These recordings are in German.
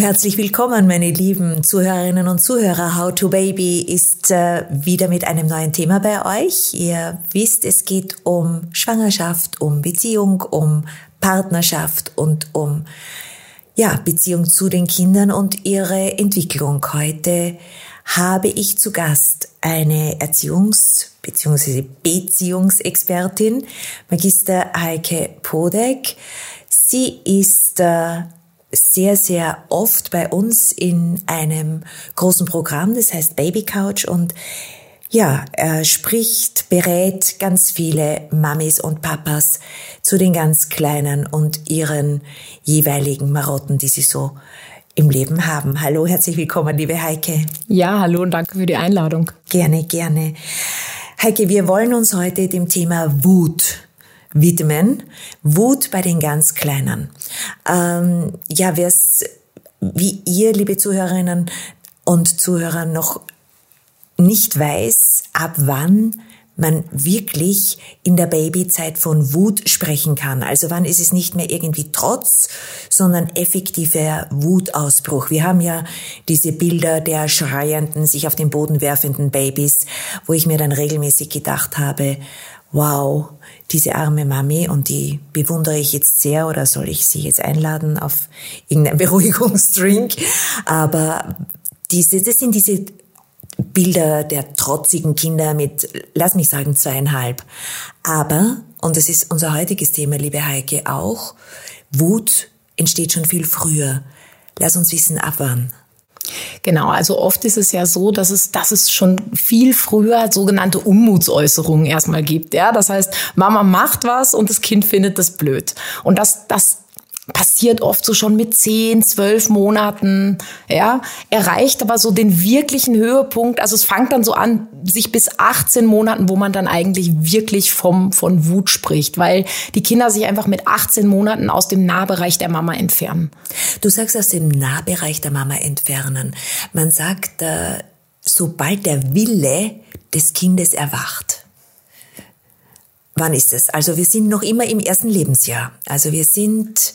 herzlich willkommen, meine lieben Zuhörerinnen und Zuhörer. How to Baby ist äh, wieder mit einem neuen Thema bei euch. Ihr wisst, es geht um Schwangerschaft, um Beziehung, um Partnerschaft und um ja, Beziehung zu den Kindern und ihre Entwicklung. Heute habe ich zu Gast eine Erziehungs- bzw. Beziehungsexpertin, Magister Heike Podek. Sie ist äh, sehr, sehr oft bei uns in einem großen Programm, das heißt Baby Couch und ja, er spricht, berät ganz viele Mamis und Papas zu den ganz Kleinen und ihren jeweiligen Marotten, die sie so im Leben haben. Hallo, herzlich willkommen, liebe Heike. Ja, hallo und danke für die Einladung. Gerne, gerne. Heike, wir wollen uns heute dem Thema Wut widmen. Wut bei den ganz Kleinen. Ähm, ja, wer es wie ihr, liebe Zuhörerinnen und Zuhörer, noch nicht weiß, ab wann man wirklich in der Babyzeit von Wut sprechen kann. Also wann ist es nicht mehr irgendwie Trotz, sondern effektiver Wutausbruch. Wir haben ja diese Bilder der schreienden, sich auf den Boden werfenden Babys, wo ich mir dann regelmäßig gedacht habe, wow, diese arme Mami und die bewundere ich jetzt sehr oder soll ich sie jetzt einladen auf irgendeinen Beruhigungsdrink? Aber diese, das sind diese Bilder der trotzigen Kinder mit, lass mich sagen, zweieinhalb. Aber, und das ist unser heutiges Thema, liebe Heike, auch, Wut entsteht schon viel früher. Lass uns wissen, ab wann. Genau, also oft ist es ja so, dass es, dass es schon viel früher sogenannte Unmutsäußerungen erstmal gibt. Ja, das heißt, Mama macht was und das Kind findet das blöd. Und das, das passiert oft so schon mit zehn, zwölf Monaten, ja, erreicht aber so den wirklichen Höhepunkt. Also es fängt dann so an, sich bis 18 Monaten, wo man dann eigentlich wirklich vom, von Wut spricht, weil die Kinder sich einfach mit 18 Monaten aus dem Nahbereich der Mama entfernen. Du sagst aus dem Nahbereich der Mama entfernen. Man sagt, äh, sobald der Wille des Kindes erwacht. Wann ist es? Also wir sind noch immer im ersten Lebensjahr. Also wir sind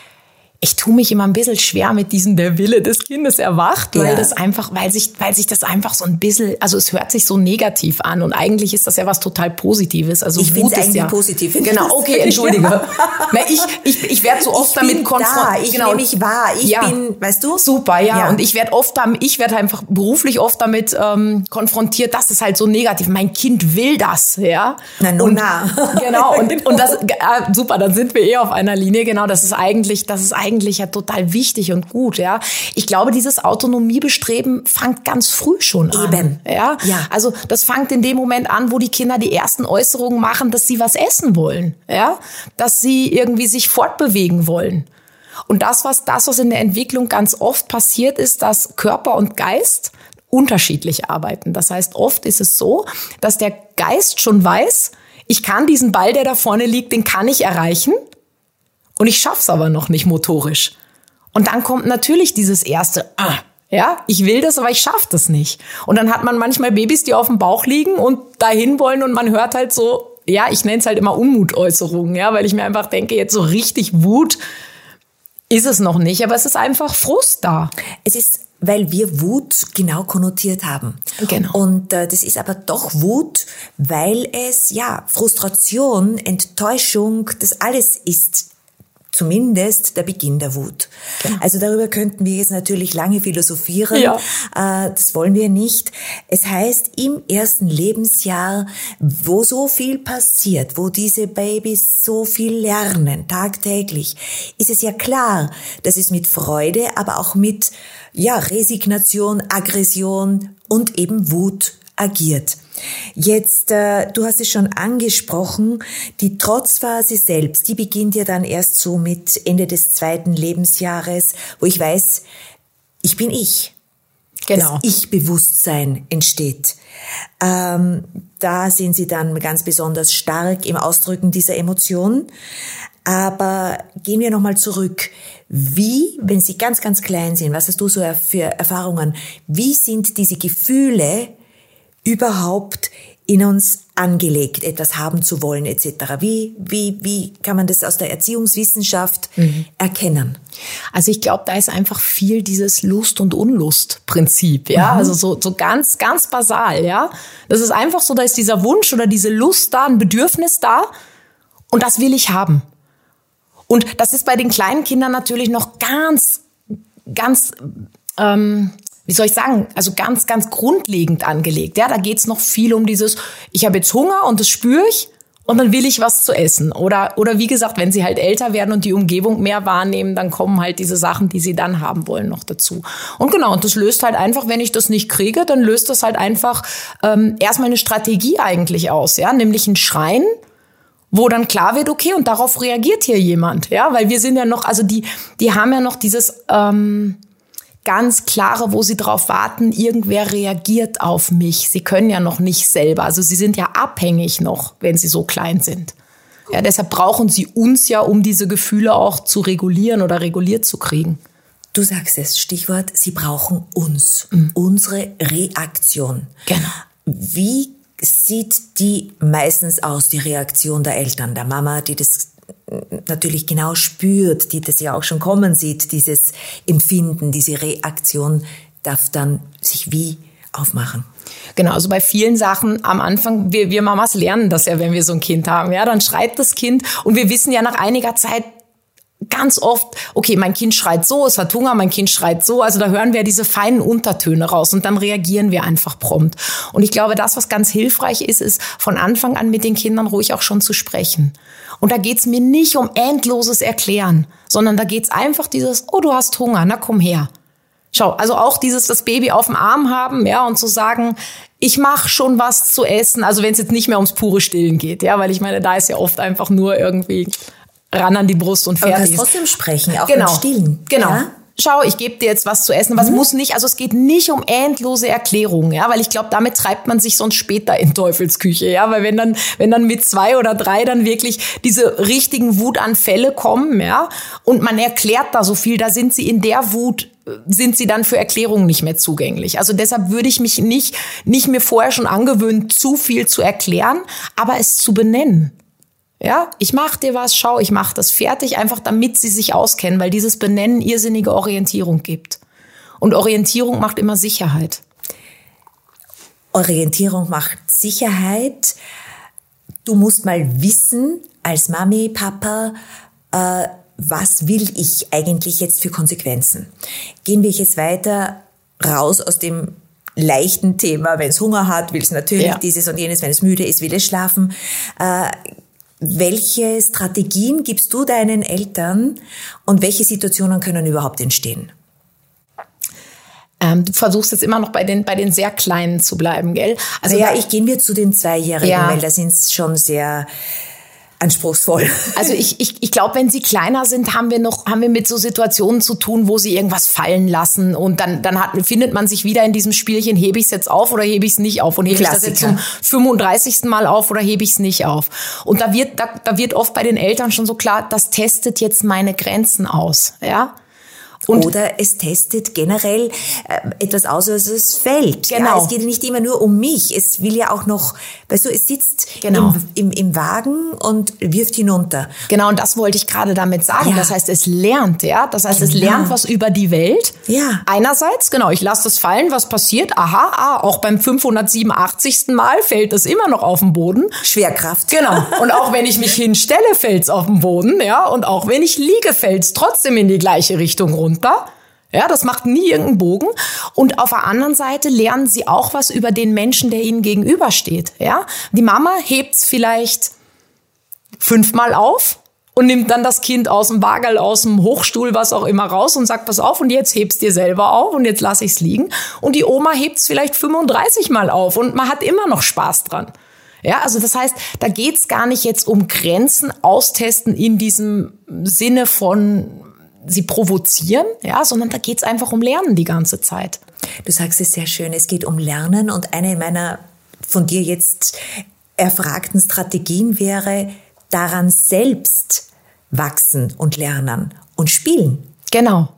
ich tue mich immer ein bisschen schwer mit diesem der Wille des Kindes erwacht, weil ja. das einfach, weil sich, weil sich das einfach so ein bisschen, also es hört sich so negativ an und eigentlich ist das ja was total Positives. Also ich finde es eigentlich ja, positiv. Genau, okay, entschuldige. Ja. ich, ich, ich werde so oft ich damit konfrontiert. Ich genau. nehme mich wahr. Ich ja. bin, weißt du? Super, ja. Und ich werde oft damit, ich werde einfach beruflich oft damit ähm, konfrontiert, das ist halt so negativ. Mein Kind will das, ja. Na, nun, na. Genau, und, und das, äh, super, dann sind wir eh auf einer Linie. Genau, das ist eigentlich, das ist eigentlich eigentlich ja total wichtig und gut, ja. Ich glaube, dieses Autonomiebestreben fängt ganz früh schon an. Eben. Ja? ja. Also, das fängt in dem Moment an, wo die Kinder die ersten Äußerungen machen, dass sie was essen wollen, ja. Dass sie irgendwie sich fortbewegen wollen. Und das, was, das, was in der Entwicklung ganz oft passiert, ist, dass Körper und Geist unterschiedlich arbeiten. Das heißt, oft ist es so, dass der Geist schon weiß, ich kann diesen Ball, der da vorne liegt, den kann ich erreichen. Und ich schaff's aber noch nicht motorisch. Und dann kommt natürlich dieses erste, ah, ja, ich will das, aber ich schaff das nicht. Und dann hat man manchmal Babys, die auf dem Bauch liegen und dahin wollen und man hört halt so, ja, ich nenne es halt immer Unmutäußerungen, ja, weil ich mir einfach denke, jetzt so richtig Wut ist es noch nicht, aber es ist einfach Frust da. Es ist weil wir Wut genau konnotiert haben. Genau. Und äh, das ist aber doch Wut, weil es ja Frustration, Enttäuschung, das alles ist zumindest der Beginn der Wut. Ja. Also darüber könnten wir jetzt natürlich lange philosophieren. Ja. Äh, das wollen wir nicht. Es heißt, im ersten Lebensjahr, wo so viel passiert, wo diese Babys so viel lernen, tagtäglich, ist es ja klar, dass es mit Freude, aber auch mit ja, Resignation, Aggression und eben Wut agiert. Jetzt, äh, du hast es schon angesprochen, die Trotzphase selbst, die beginnt ja dann erst so mit Ende des zweiten Lebensjahres, wo ich weiß, ich bin ich. Genau. Das Ich-Bewusstsein entsteht. Ähm, da sind sie dann ganz besonders stark im Ausdrücken dieser Emotion. Aber gehen wir nochmal zurück. Wie, wenn Sie ganz, ganz klein sind, was hast du so für Erfahrungen? Wie sind diese Gefühle überhaupt in uns angelegt, etwas haben zu wollen etc. Wie, wie, wie kann man das aus der Erziehungswissenschaft mhm. erkennen? Also ich glaube, da ist einfach viel dieses Lust- und Unlust-Prinzip, ja, mhm. also so, so ganz, ganz basal, ja. Das ist einfach so, da ist dieser Wunsch oder diese Lust da, ein Bedürfnis da und das will ich haben. Und das ist bei den kleinen Kindern natürlich noch ganz, ganz ähm, wie soll ich sagen, also ganz, ganz grundlegend angelegt. Ja, da geht's noch viel um dieses, ich habe jetzt Hunger und das spüre ich und dann will ich was zu essen. Oder, oder wie gesagt, wenn sie halt älter werden und die Umgebung mehr wahrnehmen, dann kommen halt diese Sachen, die sie dann haben wollen, noch dazu. Und genau, und das löst halt einfach, wenn ich das nicht kriege, dann löst das halt einfach ähm, erstmal eine Strategie eigentlich aus, ja, nämlich ein Schreien wo dann klar wird, okay, und darauf reagiert hier jemand, ja, weil wir sind ja noch, also die, die haben ja noch dieses ähm, ganz klare, wo sie drauf warten, irgendwer reagiert auf mich. Sie können ja noch nicht selber. Also sie sind ja abhängig noch, wenn sie so klein sind. Ja, deshalb brauchen sie uns ja, um diese Gefühle auch zu regulieren oder reguliert zu kriegen. Du sagst es, Stichwort, sie brauchen uns, mhm. unsere Reaktion. Genau. Wie sieht die meistens aus, die Reaktion der Eltern, der Mama, die das natürlich genau spürt, die das ja auch schon kommen sieht, dieses Empfinden, diese Reaktion darf dann sich wie aufmachen. Genau, also bei vielen Sachen am Anfang, wir, wir Mamas lernen das ja, wenn wir so ein Kind haben. Ja, dann schreit das Kind und wir wissen ja nach einiger Zeit, ganz oft, okay, mein Kind schreit so, es hat Hunger, mein Kind schreit so. Also da hören wir diese feinen Untertöne raus und dann reagieren wir einfach prompt. Und ich glaube, das, was ganz hilfreich ist, ist von Anfang an mit den Kindern ruhig auch schon zu sprechen. Und da geht's mir nicht um endloses Erklären, sondern da geht's einfach dieses, oh, du hast Hunger, na komm her. Schau, also auch dieses das Baby auf dem Arm haben, ja, und zu sagen, ich mache schon was zu essen, also wenn es jetzt nicht mehr ums pure Stillen geht, ja, weil ich meine, da ist ja oft einfach nur irgendwie ran an die Brust und fertig. Aber du trotzdem sprechen, auch genau. beim Stillen. Genau. Ja? Schau, ich gebe dir jetzt was zu essen. Was mhm. muss nicht, also es geht nicht um endlose Erklärungen, ja, weil ich glaube, damit treibt man sich sonst später in Teufelsküche, ja, weil wenn dann, wenn dann mit zwei oder drei dann wirklich diese richtigen Wutanfälle kommen, ja, und man erklärt da so viel, da sind sie in der Wut sind sie dann für Erklärungen nicht mehr zugänglich. Also deshalb würde ich mich nicht, nicht mir vorher schon angewöhnen, zu viel zu erklären, aber es zu benennen. Ja, ich mach dir was, schau, ich mach das fertig, einfach damit sie sich auskennen, weil dieses Benennen irrsinnige Orientierung gibt. Und Orientierung macht immer Sicherheit. Orientierung macht Sicherheit. Du musst mal wissen, als Mami, Papa, äh, was will ich eigentlich jetzt für Konsequenzen? Gehen wir jetzt weiter raus aus dem leichten Thema, wenn es Hunger hat, will es natürlich ja. dieses und jenes, wenn es müde ist, will es schlafen. Äh, welche Strategien gibst du deinen Eltern und welche Situationen können überhaupt entstehen? Ähm, du versuchst jetzt immer noch bei den, bei den sehr Kleinen zu bleiben, gell? Also ja, ich gehen wir zu den Zweijährigen, ja. weil da sind schon sehr anspruchsvoll. Also ich, ich, ich glaube, wenn sie kleiner sind, haben wir noch, haben wir mit so Situationen zu tun, wo sie irgendwas fallen lassen und dann, dann hat, findet man sich wieder in diesem Spielchen, hebe ich es jetzt auf oder hebe ich es nicht auf und hebe ich das jetzt zum 35. Mal auf oder hebe ich es nicht auf. Und da wird, da, da wird oft bei den Eltern schon so klar, das testet jetzt meine Grenzen aus, ja. Und Oder es testet generell äh, etwas aus, was es fällt. Genau. Ja, es geht nicht immer nur um mich. Es will ja auch noch, weißt du, es sitzt genau. im, im, im Wagen und wirft hinunter. Genau, und das wollte ich gerade damit sagen. Ja. Das heißt, es lernt, ja. Das heißt, genau. es lernt was über die Welt. Ja. Einerseits, genau, ich lasse das fallen, was passiert. Aha, ah, auch beim 587. Mal fällt es immer noch auf den Boden. Schwerkraft. Genau. Und auch wenn ich mich hinstelle, fällt es auf den Boden, ja. Und auch wenn ich liege, fällt es trotzdem in die gleiche Richtung runter runter. Ja, das macht nie irgendeinen Bogen. Und auf der anderen Seite lernen sie auch was über den Menschen, der ihnen gegenübersteht. Ja, die Mama hebt's vielleicht fünfmal auf und nimmt dann das Kind aus dem Wagel, aus dem Hochstuhl, was auch immer raus und sagt, pass auf und jetzt hebst dir selber auf und jetzt lass ich's liegen. Und die Oma hebt's vielleicht 35 Mal auf und man hat immer noch Spaß dran. Ja, also das heißt, da geht's gar nicht jetzt um Grenzen austesten in diesem Sinne von sie provozieren, ja, sondern da geht's einfach um Lernen die ganze Zeit. Du sagst es sehr schön, es geht um Lernen und eine meiner von dir jetzt erfragten Strategien wäre, daran selbst wachsen und lernen und spielen. Genau.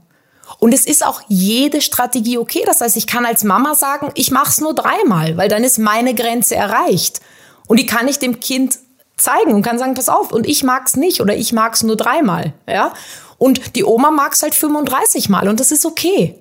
Und es ist auch jede Strategie okay. Das heißt, ich kann als Mama sagen, ich mache es nur dreimal, weil dann ist meine Grenze erreicht. Und die kann ich dem Kind zeigen und kann sagen, pass auf, und ich mag's nicht oder ich mag's nur dreimal, ja. Und die Oma mag's halt 35 Mal und das ist okay.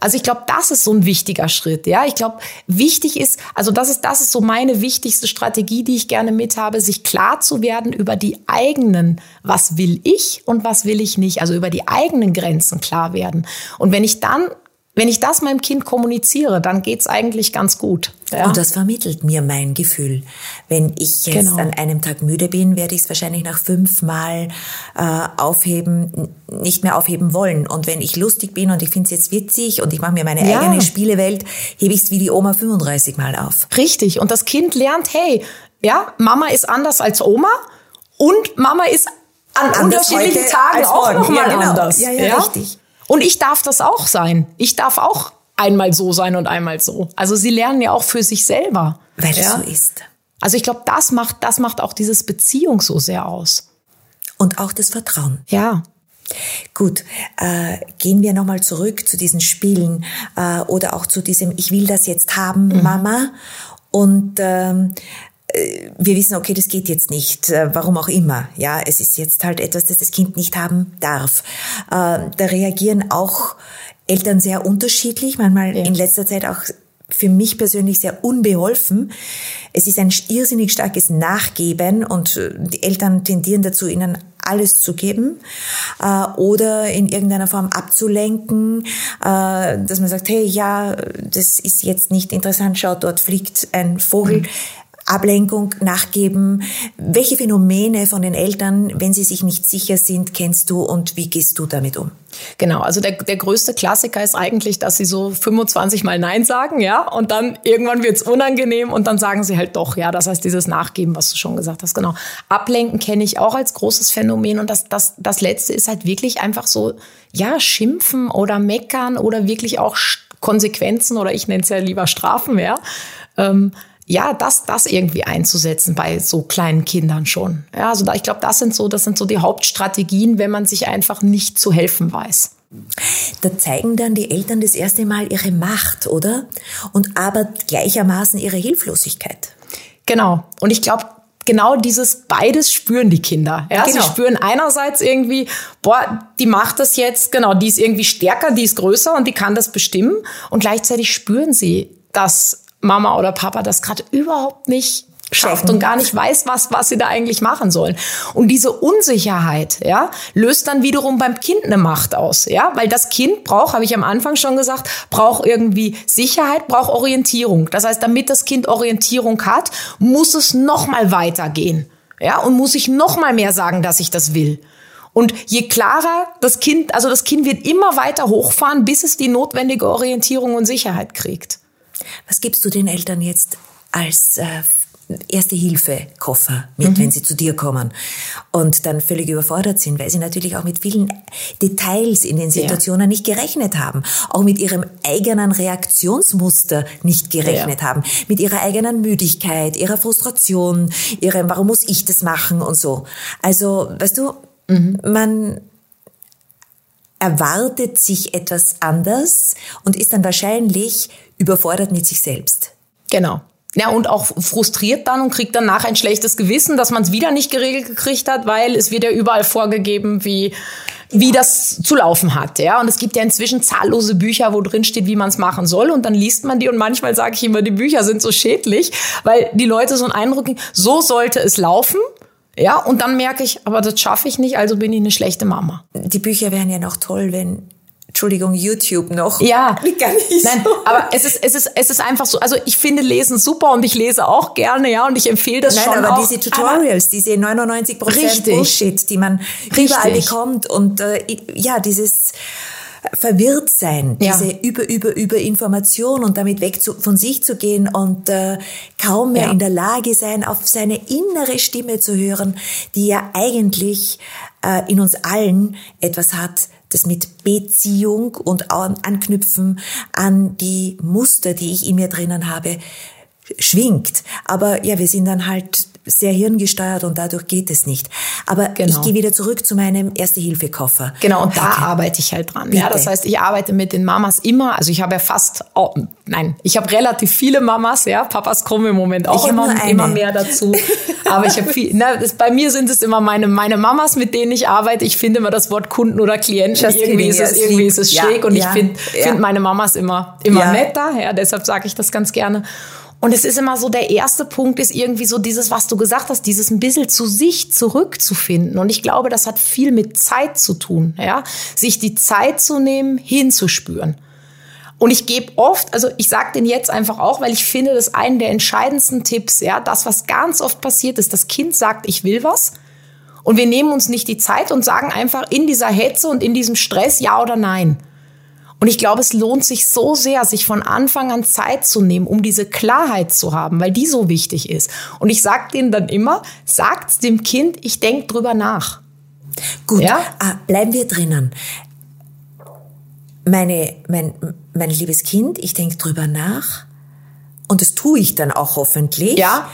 Also ich glaube, das ist so ein wichtiger Schritt. Ja, ich glaube, wichtig ist, also das ist, das ist so meine wichtigste Strategie, die ich gerne mit habe, sich klar zu werden über die eigenen, was will ich und was will ich nicht, also über die eigenen Grenzen klar werden. Und wenn ich dann wenn ich das meinem Kind kommuniziere, dann geht's eigentlich ganz gut. Ja? Und das vermittelt mir mein Gefühl. Wenn ich jetzt genau. an einem Tag müde bin, werde ich es wahrscheinlich nach fünfmal äh, aufheben, nicht mehr aufheben wollen. Und wenn ich lustig bin und ich finde es jetzt witzig und ich mache mir meine ja. eigene Spielewelt, hebe ich es wie die Oma 35 Mal auf. Richtig. Und das Kind lernt, hey, ja, Mama ist anders als Oma und Mama ist an anders unterschiedlichen Tagen auch nochmal ja, genau. anders. Ja, ja, ja, richtig. Und ich darf das auch sein. Ich darf auch einmal so sein und einmal so. Also sie lernen ja auch für sich selber. Weil ja? so ist. Also ich glaube, das macht, das macht auch dieses Beziehung so sehr aus. Und auch das Vertrauen. Ja. Gut, äh, gehen wir nochmal zurück zu diesen Spielen äh, oder auch zu diesem Ich will das jetzt haben, mhm. Mama. Und ähm, äh, wir wissen, okay, das geht jetzt nicht, äh, warum auch immer. Ja, es ist jetzt halt etwas, das das Kind nicht haben darf. Äh, da reagieren auch Eltern sehr unterschiedlich, manchmal ja. in letzter Zeit auch für mich persönlich sehr unbeholfen. Es ist ein irrsinnig starkes Nachgeben und die Eltern tendieren dazu, ihnen alles zu geben äh, oder in irgendeiner Form abzulenken, äh, dass man sagt, hey, ja, das ist jetzt nicht interessant, schau, dort fliegt ein Vogel. Mhm. Ablenkung nachgeben? Welche Phänomene von den Eltern, wenn sie sich nicht sicher sind, kennst du und wie gehst du damit um? Genau, also der, der größte Klassiker ist eigentlich, dass sie so 25 Mal Nein sagen, ja, und dann irgendwann wird's unangenehm und dann sagen sie halt doch, ja, das heißt dieses Nachgeben, was du schon gesagt hast, genau. Ablenken kenne ich auch als großes Phänomen und das, das, das letzte ist halt wirklich einfach so, ja, schimpfen oder meckern oder wirklich auch Konsequenzen oder ich nenne es ja lieber Strafen, ja. Ähm, ja, das, das irgendwie einzusetzen bei so kleinen Kindern schon. Ja, also da, ich glaube, das sind so, das sind so die Hauptstrategien, wenn man sich einfach nicht zu helfen weiß. Da zeigen dann die Eltern das erste Mal ihre Macht, oder? Und aber gleichermaßen ihre Hilflosigkeit. Genau. Und ich glaube, genau dieses beides spüren die Kinder. Ja, genau. sie spüren einerseits irgendwie, boah, die macht das jetzt, genau, die ist irgendwie stärker, die ist größer und die kann das bestimmen. Und gleichzeitig spüren sie, dass Mama oder Papa das gerade überhaupt nicht schafft und gar nicht weiß, was, was sie da eigentlich machen sollen. Und diese Unsicherheit, ja, löst dann wiederum beim Kind eine Macht aus, ja, weil das Kind braucht, habe ich am Anfang schon gesagt, braucht irgendwie Sicherheit, braucht Orientierung. Das heißt, damit das Kind Orientierung hat, muss es noch mal weitergehen, ja, und muss ich noch mal mehr sagen, dass ich das will. Und je klarer das Kind, also das Kind wird immer weiter hochfahren, bis es die notwendige Orientierung und Sicherheit kriegt. Was gibst du den Eltern jetzt als äh, erste Hilfe Koffer mit, mhm. wenn sie zu dir kommen und dann völlig überfordert sind, weil sie natürlich auch mit vielen Details in den Situationen ja. nicht gerechnet haben, auch mit ihrem eigenen Reaktionsmuster nicht gerechnet ja. haben, mit ihrer eigenen Müdigkeit, ihrer Frustration, ihrem warum muss ich das machen und so. Also, weißt du, mhm. man erwartet sich etwas anders und ist dann wahrscheinlich überfordert mit sich selbst. Genau. Ja, und auch frustriert dann und kriegt danach ein schlechtes Gewissen, dass man es wieder nicht geregelt gekriegt hat, weil es wird ja überall vorgegeben, wie, wie das zu laufen hat. Ja, und es gibt ja inzwischen zahllose Bücher, wo drin steht, wie man es machen soll. Und dann liest man die und manchmal sage ich immer, die Bücher sind so schädlich, weil die Leute so einen Eindruck so sollte es laufen. Ja, und dann merke ich, aber das schaffe ich nicht, also bin ich eine schlechte Mama. Die Bücher wären ja noch toll, wenn Entschuldigung, YouTube noch. Ja. Gar nicht Nein, so. aber es ist, es ist, es ist einfach so. Also ich finde Lesen super und ich lese auch gerne, ja, und ich empfehle das Nein, schon. aber auch. diese Tutorials, diese 99 Prozent Bullshit, die man richtig. überall bekommt und äh, ja, dieses verwirrt sein, ja. diese über über über Information und damit weg zu, von sich zu gehen und äh, kaum mehr ja. in der Lage sein, auf seine innere Stimme zu hören, die ja eigentlich äh, in uns allen etwas hat, das mit Beziehung und Anknüpfen an die Muster, die ich in mir drinnen habe, schwingt. Aber ja, wir sind dann halt sehr hirngesteuert und dadurch geht es nicht. Aber Genau. ich gehe wieder zurück zu meinem Erste-Hilfe-Koffer. Genau, und da arbeite ich halt dran. Ja, Bitte. das heißt, ich arbeite mit den Mamas immer. Also ich habe ja fast, oh, nein, ich habe relativ viele Mamas. Ja, Papas kommen im Moment auch immer, immer mehr dazu. Aber ich habe viel. Na, das, bei mir sind es immer meine meine Mamas, mit denen ich arbeite. Ich finde immer das Wort Kunden oder Klienten irgendwie ist ja, es irgendwie ist es Ja, schräg und ja, ich finde ja. find meine Mamas immer immer Ja. netter. Ja, deshalb sage ich das ganz gerne. Und es ist immer so, der erste Punkt ist irgendwie so dieses, was du gesagt hast, dieses ein bisschen zu sich zurückzufinden. Und ich glaube, das hat viel mit Zeit zu tun, ja. Sich die Zeit zu nehmen, hinzuspüren. Und ich gebe oft, also ich sage den jetzt einfach auch, weil ich finde, das ist einen der entscheidendsten Tipps, ja. Das, was ganz oft passiert ist, das Kind sagt, ich will was. Und wir nehmen uns nicht die Zeit und sagen einfach in dieser Hetze und in diesem Stress ja oder nein. Und ich glaube, es lohnt sich so sehr, sich von Anfang an Zeit zu nehmen, um diese Klarheit zu haben, weil die so wichtig ist. Und ich sage denen dann immer, sagt dem Kind, ich denk drüber nach. Gut, Ja? ah, bleiben wir drinnen. Meine, mein, mein liebes Kind, ich denke drüber nach und das tue ich dann auch hoffentlich. Ja.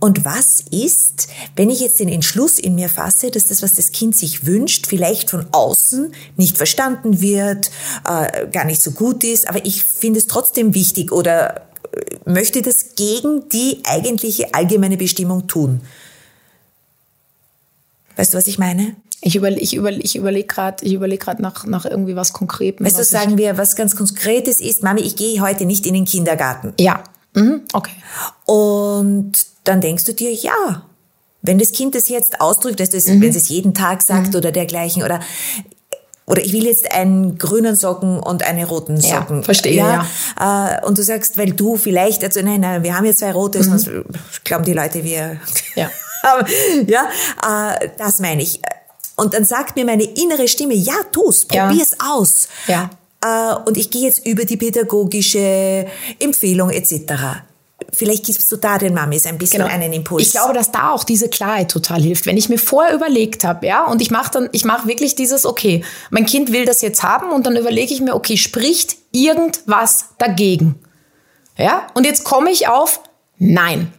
Und was ist, wenn ich jetzt den Entschluss in mir fasse, dass das, was das Kind sich wünscht, vielleicht von außen nicht verstanden wird, äh, gar nicht so gut ist, aber ich finde es trotzdem wichtig oder äh, möchte das gegen die eigentliche allgemeine Bestimmung tun? Weißt du, was ich meine? Ich überlege ich überle ich überleg gerade ich überleg grad nach, nach irgendwie was Konkretem. Weißt du, sagen wir, was ganz Konkretes ist, Mami, ich gehe heute nicht in den Kindergarten. Ja, mhm. okay. Und dann denkst du dir, ja, wenn das Kind das jetzt ausdrückt, dass das, Mhm. wenn es es jeden Tag sagt oder dergleichen, oder oder ich will jetzt einen grünen Socken und eine roten Ja, Socken. verstehe, ja. Äh, und du sagst, weil du vielleicht, also nein, nein, wir haben jetzt zwei rote, sonst glauben die Leute, wir. Mhm. Ja. Ja, äh, das meine ich. Und dann sagt mir meine innere Stimme, ja, tu's, Ja. probier's aus. Ja. Äh, und ich gehe jetzt über die pädagogische Empfehlung etc. Vielleicht gibst du da den Mamis ein bisschen einen Impuls. Genau. Ich glaube, dass da auch diese Klarheit total hilft. Wenn ich mir vorher überlegt habe, ja, und ich mache dann, ich mache wirklich dieses, okay, mein Kind will das jetzt haben und dann überlege ich mir, okay, spricht irgendwas dagegen? Ja, und jetzt komme ich auf Nein.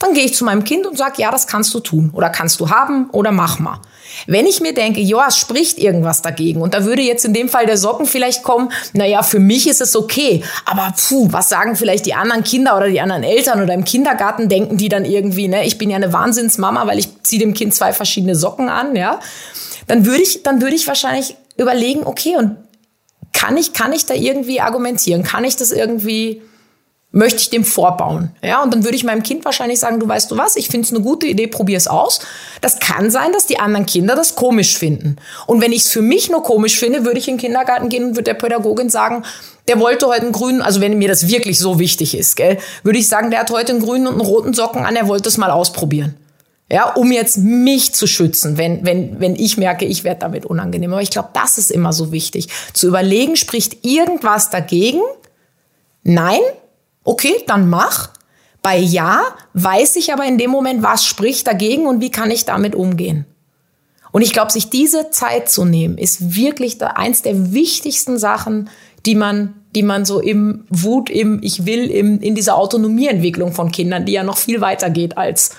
Dann gehe ich zu meinem Kind und sage, ja, das kannst du tun oder kannst du haben oder mach mal. Wenn ich mir denke, ja, es spricht irgendwas dagegen und da würde jetzt in dem Fall der Socken vielleicht kommen, naja, für mich ist es okay, aber puh, was sagen vielleicht die anderen Kinder oder die anderen Eltern oder im Kindergarten denken die dann irgendwie, ne, ich bin ja eine Wahnsinnsmama, weil ich ziehe dem Kind zwei verschiedene Socken an, ja, dann würde ich, dann würde ich wahrscheinlich überlegen, okay, und kann ich, kann ich da irgendwie argumentieren? Kann ich das irgendwie, möchte ich dem vorbauen. Ja, und dann würde ich meinem Kind wahrscheinlich sagen, du weißt du was, ich finde es eine gute Idee, probier es aus. Das kann sein, dass die anderen Kinder das komisch finden. Und wenn ich es für mich nur komisch finde, würde ich in den Kindergarten gehen und würde der Pädagogin sagen, der wollte heute einen grünen, also wenn mir das wirklich so wichtig ist, gell, würde ich sagen, der hat heute einen grünen und einen roten Socken an, er wollte es mal ausprobieren. Ja, um jetzt mich zu schützen, wenn, wenn, wenn ich merke, ich werde damit unangenehm. Aber ich glaube, das ist immer so wichtig. Zu überlegen, spricht irgendwas dagegen? Nein? Okay, dann mach. Bei Ja weiß ich aber in dem Moment, was spricht dagegen und wie kann ich damit umgehen. Und ich glaube, sich diese Zeit zu nehmen, ist wirklich da eins der wichtigsten Sachen, die man, die man so im Wut, im Ich will, im, in dieser Autonomieentwicklung von Kindern, die ja noch viel weiter geht als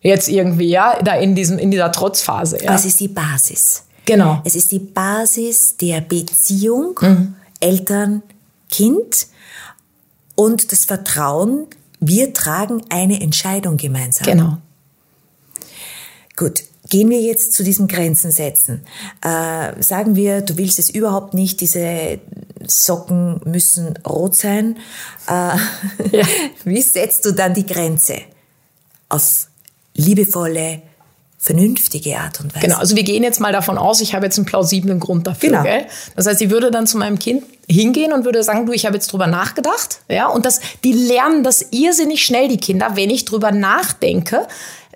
jetzt irgendwie, ja, da in diesem, in dieser Trotzphase. Ja. Aber es ist die Basis. Genau. Es ist die Basis der Beziehung Mhm. Eltern, Kind und das Vertrauen, wir tragen eine Entscheidung gemeinsam. Genau. Gut, gehen wir jetzt zu diesen Grenzen setzen. Äh, sagen wir, du willst es überhaupt nicht, diese Socken müssen rot sein. Äh, Wie setzt du dann die Grenze? Auf liebevolle, vernünftige Art und Weise. Genau, also wir gehen jetzt mal davon aus, ich habe jetzt einen plausiblen Grund dafür. Genau. Gell? Das heißt, ich würde dann zu meinem Kind hingehen und würde sagen, du, ich habe jetzt drüber nachgedacht. Ja, und das, die lernen das irrsinnig schnell, die Kinder, wenn ich drüber nachdenke,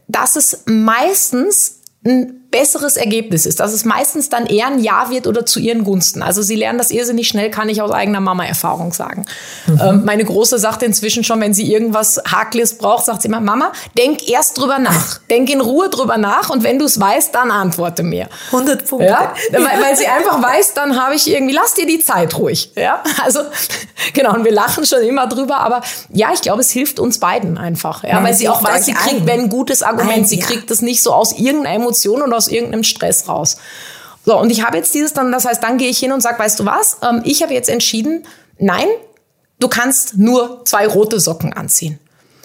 dass es meistens ein besseres Ergebnis ist, dass es meistens dann eher ein Ja wird oder zu ihren Gunsten. Also sie lernen das irrsinnig schnell, kann ich aus eigener Mama-Erfahrung sagen. Mhm. Ähm, meine Große sagt inzwischen schon, wenn sie irgendwas Hakles braucht, sagt sie immer, Mama, denk erst drüber nach. Denk in Ruhe drüber nach und wenn du es weißt, dann antworte mir. 100 Punkte. Ja? Weil, weil sie einfach weiß, dann habe ich irgendwie, lass dir die Zeit ruhig. Ja? Also, genau, und wir lachen schon immer drüber, aber ja, ich glaube, es hilft uns beiden einfach. Ja? weil sie auch weiß, sie kriegt, wenn ein gutes Argument, ein, sie ja. kriegt es nicht so aus irgendeiner Emotion und aus irgendeinem Stress raus. So, und ich habe jetzt dieses dann, das heißt, dann gehe ich hin und sage, weißt du was, ähm, ich habe jetzt entschieden, nein, du kannst nur zwei rote Socken anziehen.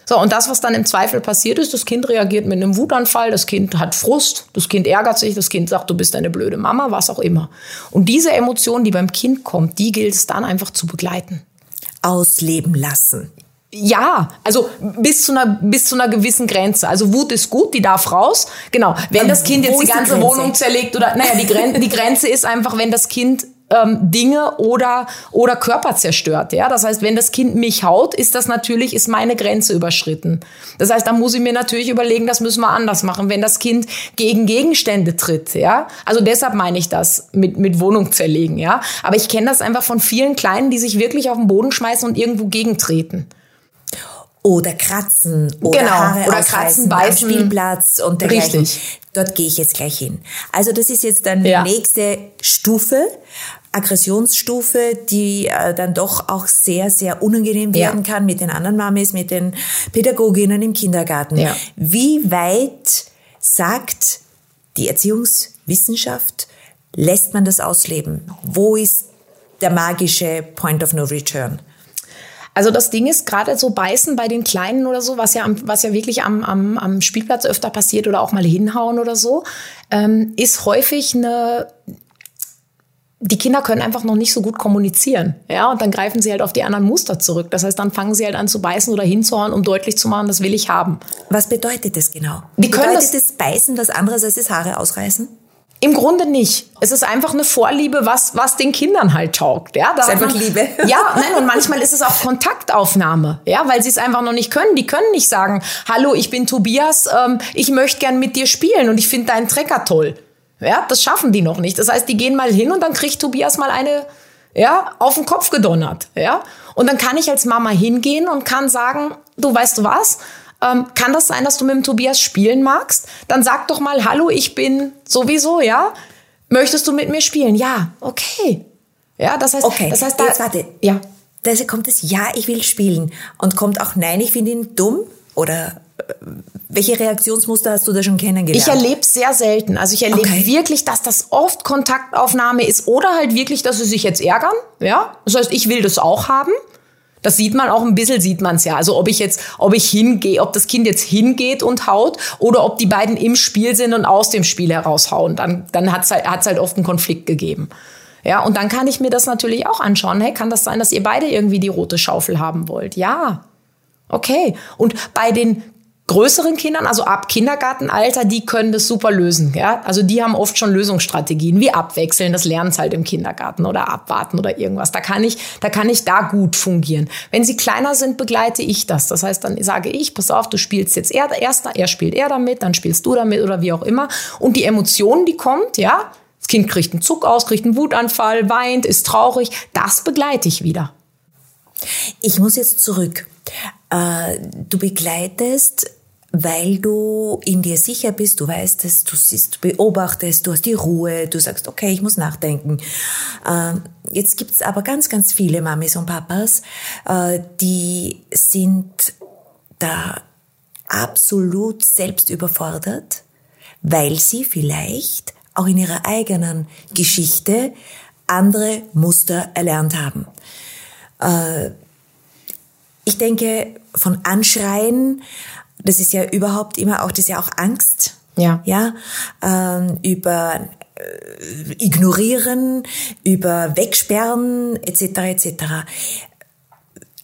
So, und das, was dann im Zweifel passiert ist, das Kind reagiert mit einem Wutanfall, das Kind hat Frust, das Kind ärgert sich, das Kind sagt, du bist eine blöde Mama, was auch immer. Und diese Emotion, die beim Kind kommt, die gilt es dann einfach zu begleiten. Ausleben lassen. Ja, also bis zu einer bis zu einer gewissen Grenze. Also Wut ist gut, die darf raus. Genau. Wenn ähm, das Kind jetzt die ganze die Wohnung zerlegt oder naja, die Grenze, die Grenze ist einfach, wenn das Kind ähm, Dinge oder oder Körper zerstört. Ja, das heißt, wenn das Kind mich haut, ist das natürlich ist meine Grenze überschritten. Das heißt, da muss ich mir natürlich überlegen, das müssen wir anders machen. Wenn das Kind gegen Gegenstände tritt, ja, also deshalb meine ich das mit mit Wohnung zerlegen. Ja, aber ich kenne das einfach von vielen Kleinen, die sich wirklich auf den Boden schmeißen und irgendwo gegentreten oder kratzen oder genau. Haare oder kratzen, beißen. am Spielplatz und dergleichen. Richtig. Dort gehe ich jetzt gleich hin. Also das ist jetzt dann ja. die nächste Stufe, Aggressionsstufe, die äh, dann doch auch sehr, sehr unangenehm werden ja. kann mit den anderen Mamis, mit den Pädagoginnen im Kindergarten. Ja. Wie weit sagt die Erziehungswissenschaft, lässt man das ausleben? Wo ist der magische Point of No Return? Also das Ding ist gerade so beißen bei den Kleinen oder so, was ja, was ja wirklich am, am, am Spielplatz öfter passiert oder auch mal hinhauen oder so, ähm, ist häufig eine die Kinder können einfach noch nicht so gut kommunizieren, ja, und dann greifen sie halt auf die anderen Muster zurück. Das heißt, dann fangen sie halt an zu beißen oder hinzuhauen, um deutlich zu machen, das will ich haben. Was bedeutet das genau? Die können bedeutet das, das Beißen was anderes als das Haare ausreißen? Im Grunde nicht. Es ist einfach eine Vorliebe, was, was den Kindern halt taugt. Ja, da ist einfach man, Liebe. Ja, nein, und manchmal ist es auch Kontaktaufnahme, ja, weil sie es einfach noch nicht können. Die können nicht sagen, hallo, ich bin Tobias, ähm, ich möchte gern mit dir spielen und ich finde deinen Trecker toll. Ja, das schaffen die noch nicht. Das heißt, die gehen mal hin und dann kriegt Tobias mal eine, ja, auf den Kopf gedonnert, ja. Und dann kann ich als Mama hingehen und kann sagen, du weißt du was? Ähm, kann das sein, dass du mit dem Tobias spielen magst? Dann sag doch mal, hallo, ich bin sowieso, ja? Möchtest du mit mir spielen? Ja, okay. Ja, das heißt, okay. das heißt, da, jetzt warte. Ja. Da kommt es, ja, ich will spielen. Und kommt auch, nein, ich finde ihn dumm? Oder äh, welche Reaktionsmuster hast du da schon kennengelernt? Ich erlebe sehr selten. Also ich erlebe okay. wirklich, dass das oft Kontaktaufnahme ist oder halt wirklich, dass sie sich jetzt ärgern. Ja, das heißt, ich will das auch haben. Das sieht man auch ein bisschen, sieht man es ja. Also ob ich jetzt, ob ich hingehe, ob das Kind jetzt hingeht und haut oder ob die beiden im Spiel sind und aus dem Spiel heraushauen, dann, dann hat es halt, halt oft einen Konflikt gegeben. Ja, und dann kann ich mir das natürlich auch anschauen. Hey, kann das sein, dass ihr beide irgendwie die rote Schaufel haben wollt? Ja. Okay. Und bei den größeren Kindern, also ab Kindergartenalter, die können das super lösen. Ja? Also die haben oft schon Lösungsstrategien, wie abwechseln, das lernen halt im Kindergarten oder abwarten oder irgendwas. Da kann ich, da kann ich da gut fungieren. Wenn sie kleiner sind, begleite ich das. Das heißt, dann sage ich, pass auf, du spielst jetzt er, erster, er spielt er damit, dann spielst du damit oder wie auch immer. Und die Emotion, die kommt, ja, das Kind kriegt einen Zuck aus, kriegt einen Wutanfall, weint, ist traurig, das begleite ich wieder. Ich muss jetzt zurück. Äh, du begleitest weil du in dir sicher bist, du weißt es, du siehst, du beobachtest, du hast die Ruhe, du sagst, okay, ich muss nachdenken. Ähm, jetzt gibt's aber ganz, ganz viele Mamis und Papas, äh, die sind da absolut selbst überfordert, weil sie vielleicht auch in ihrer eigenen Geschichte andere Muster erlernt haben. Äh, ich denke, von Anschreien das ist ja überhaupt immer auch, das ist ja auch Angst. Ja. Ja, ähm, über äh, ignorieren, über wegsperren, etc. etc.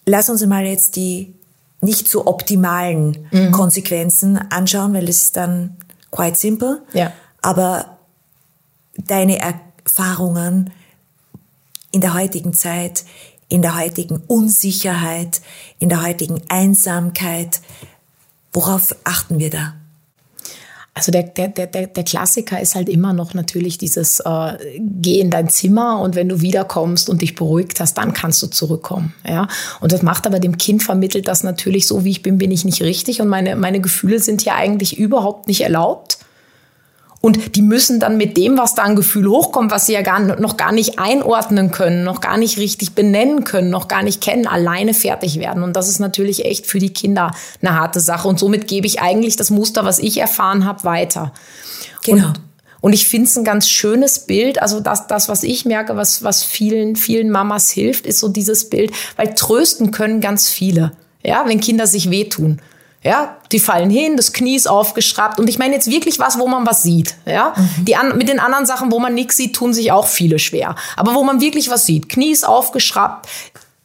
Lass uns mal jetzt die nicht so optimalen mhm. Konsequenzen anschauen, weil das ist dann quite simple. Ja. Aber deine Erfahrungen in der heutigen Zeit, in der heutigen Unsicherheit, in der heutigen Einsamkeit, Worauf achten wir da? Also der, der, der, der Klassiker ist halt immer noch natürlich dieses äh, Geh in dein Zimmer und wenn du wiederkommst und dich beruhigt hast, dann kannst du zurückkommen. Ja? Und das macht aber dem Kind vermittelt das natürlich, so wie ich bin, bin ich nicht richtig und meine, meine Gefühle sind ja eigentlich überhaupt nicht erlaubt. Und die müssen dann mit dem, was da an Gefühl hochkommt, was sie ja gar, noch gar nicht einordnen können, noch gar nicht richtig benennen können, noch gar nicht kennen, alleine fertig werden. Und das ist natürlich echt für die Kinder eine harte Sache. Und somit gebe ich eigentlich das Muster, was ich erfahren habe, weiter. Genau. Und, und ich finde es ein ganz schönes Bild. Also das, das, was ich merke, was, was vielen, vielen Mamas hilft, ist so dieses Bild, weil trösten können ganz viele. Ja, wenn Kinder sich wehtun. Ja, die fallen hin, das Knie ist aufgeschraubt. Und ich meine jetzt wirklich was, wo man was sieht. Ja, mhm. die an, mit den anderen Sachen, wo man nichts sieht, tun sich auch viele schwer. Aber wo man wirklich was sieht, Knie ist aufgeschraubt,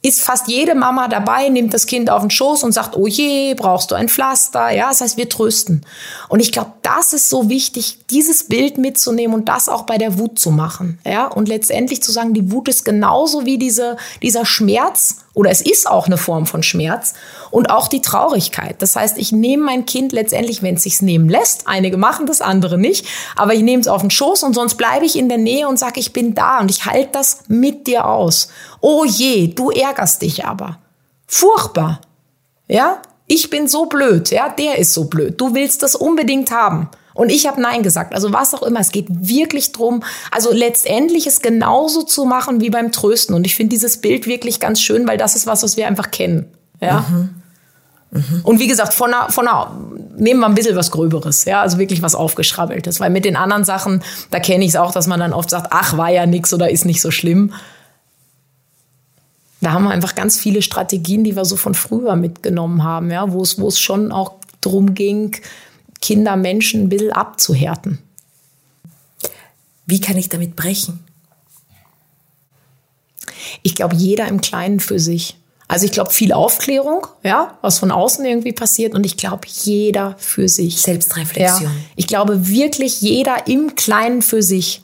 ist fast jede Mama dabei, nimmt das Kind auf den Schoß und sagt, oh je, brauchst du ein Pflaster? Ja, das heißt, wir trösten. Und ich glaube, das ist so wichtig, dieses Bild mitzunehmen und das auch bei der Wut zu machen. Ja, und letztendlich zu sagen, die Wut ist genauso wie diese, dieser Schmerz oder es ist auch eine Form von Schmerz und auch die Traurigkeit. Das heißt, ich nehme mein Kind letztendlich, wenn es sich nehmen lässt, einige machen das, andere nicht, aber ich nehme es auf den Schoß und sonst bleibe ich in der Nähe und sage, ich bin da und ich halte das mit dir aus. Oh je, du ärgerst dich aber. Furchtbar. Ja? Ich bin so blöd, ja, der ist so blöd. Du willst das unbedingt haben. Und ich habe Nein gesagt. Also was auch immer. Es geht wirklich drum, also letztendlich es genauso zu machen wie beim Trösten. Und ich finde dieses Bild wirklich ganz schön, weil das ist was, was wir einfach kennen. Ja. Mhm. Mhm. Und wie gesagt, von einer, von einer, nehmen wir ein bisschen was Gröberes, ja, also wirklich was Aufgeschrabbeltes. Weil mit den anderen Sachen, da kenne ich es auch, dass man dann oft sagt, ach, war ja nix oder ist nicht so schlimm. Da haben wir einfach ganz viele Strategien, die wir so von früher mitgenommen haben, ja, wo es, wo es schon auch drum ging, Kinder, Menschen ein bisschen abzuhärten. Wie kann ich damit brechen? Ich glaube, jeder im Kleinen für sich. Also ich glaube, viel Aufklärung, ja, was von außen irgendwie passiert. Und ich glaube, jeder für sich. Selbstreflexion. Ja. Ich glaube wirklich jeder im Kleinen für sich.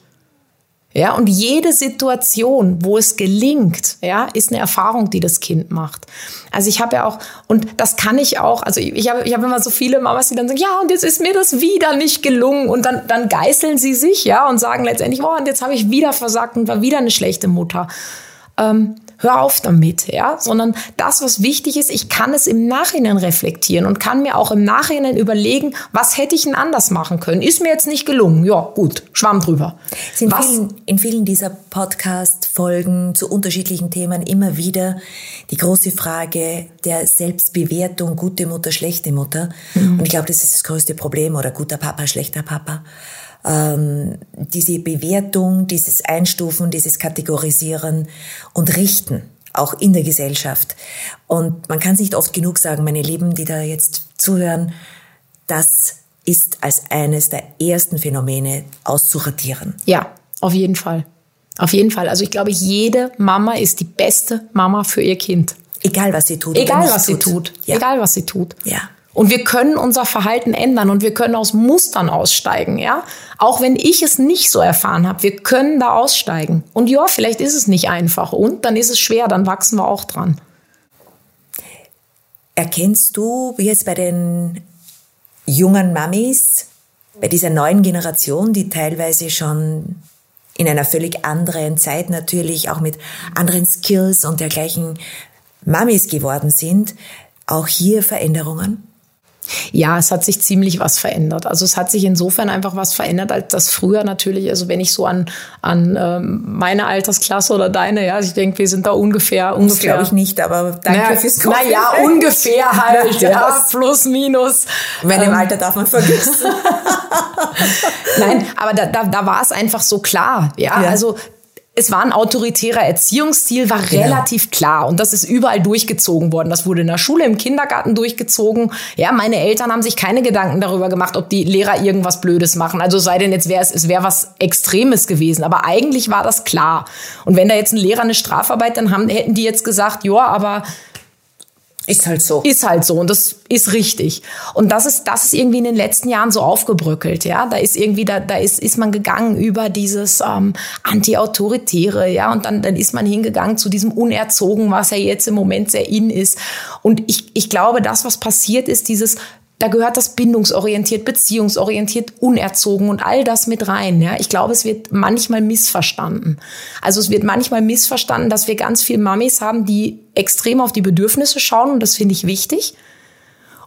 Ja, und jede Situation, wo es gelingt, ja, ist eine Erfahrung, die das Kind macht. Also ich habe ja auch, und das kann ich auch, also ich habe ich hab immer so viele Mamas, die dann sagen, ja, und jetzt ist mir das wieder nicht gelungen. Und dann, dann geißeln sie sich, ja, und sagen letztendlich, oh, und jetzt habe ich wieder versagt und war wieder eine schlechte Mutter. Ähm, hör auf damit, ja, sondern das, was wichtig ist, ich kann es im Nachhinein reflektieren und kann mir auch im Nachhinein überlegen, was hätte ich denn anders machen können? Ist mir jetzt nicht gelungen? Ja, gut, schwamm drüber. In vielen, in vielen dieser Podcast-Folgen zu unterschiedlichen Themen immer wieder die große Frage der Selbstbewertung, gute Mutter, schlechte Mutter. Mhm. Und ich glaube, das ist das größte Problem oder guter Papa, schlechter Papa ähm, diese Bewertung, dieses Einstufen, dieses Kategorisieren und Richten, auch in der Gesellschaft. Und man kann es nicht oft genug sagen, meine Lieben, die da jetzt zuhören, das ist als eines der ersten Phänomene auszuradieren. Ja, auf jeden Fall. Auf jeden Fall. Also ich glaube, jede Mama ist die beste Mama für ihr Kind. Egal was sie tut. Egal was tut. sie tut. Ja. Egal was sie tut. Ja. Und wir können unser Verhalten ändern und wir können aus Mustern aussteigen, ja. Auch wenn ich es nicht so erfahren habe, wir können da aussteigen. Und ja, vielleicht ist es nicht einfach und dann ist es schwer, dann wachsen wir auch dran. Erkennst du jetzt bei den jungen Mamis, bei dieser neuen Generation, die teilweise schon in einer völlig anderen Zeit natürlich auch mit anderen Skills und dergleichen Mamis geworden sind, auch hier Veränderungen? Ja, es hat sich ziemlich was verändert. Also es hat sich insofern einfach was verändert, als das früher natürlich, also wenn ich so an, an ähm, meine Altersklasse oder deine, ja, ich denke, wir sind da ungefähr, ungefähr. glaube ich nicht, aber danke naja, fürs Kommen. Naja, ungefähr halt, ja, plus, minus. Wenn im ähm, Alter darf man vergessen. Nein, aber da, da, da war es einfach so klar, ja, ja. also es war ein autoritärer Erziehungsstil, war genau. relativ klar und das ist überall durchgezogen worden. Das wurde in der Schule, im Kindergarten durchgezogen. Ja, meine Eltern haben sich keine Gedanken darüber gemacht, ob die Lehrer irgendwas Blödes machen. Also sei denn jetzt wäre es, es wäre was Extremes gewesen. Aber eigentlich war das klar. Und wenn da jetzt ein Lehrer eine Strafarbeit, dann haben, hätten die jetzt gesagt, ja, aber ist halt so. Ist halt so und das ist richtig. Und das ist, das ist irgendwie in den letzten Jahren so aufgebröckelt, ja. Da ist irgendwie, da, da ist, ist man gegangen über dieses ähm, Anti-Autoritäre, ja. Und dann, dann ist man hingegangen zu diesem Unerzogen, was ja jetzt im Moment sehr in ist. Und ich, ich glaube, das, was passiert ist, dieses da gehört das bindungsorientiert, beziehungsorientiert, unerzogen und all das mit rein. Ja, ich glaube, es wird manchmal missverstanden. Also es wird manchmal missverstanden, dass wir ganz viel Mamis haben, die extrem auf die Bedürfnisse schauen und das finde ich wichtig.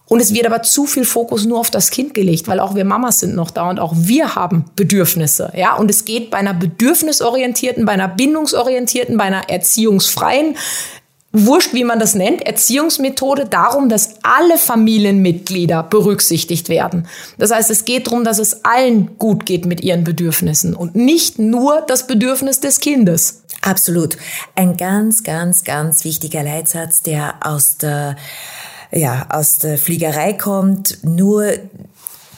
Und es wird aber zu viel Fokus nur auf das Kind gelegt, weil auch wir Mamas sind noch da und auch wir haben Bedürfnisse. Ja, und es geht bei einer bedürfnisorientierten, bei einer bindungsorientierten, bei einer erziehungsfreien, wurscht, wie man das nennt, Erziehungsmethode darum, dass alle Familienmitglieder berücksichtigt werden. Das heißt, es geht darum, dass es allen gut geht mit ihren Bedürfnissen und nicht nur das Bedürfnis des Kindes. Absolut. Ein ganz, ganz, ganz wichtiger Leitsatz, der aus der ja, aus der Fliegerei kommt. Nur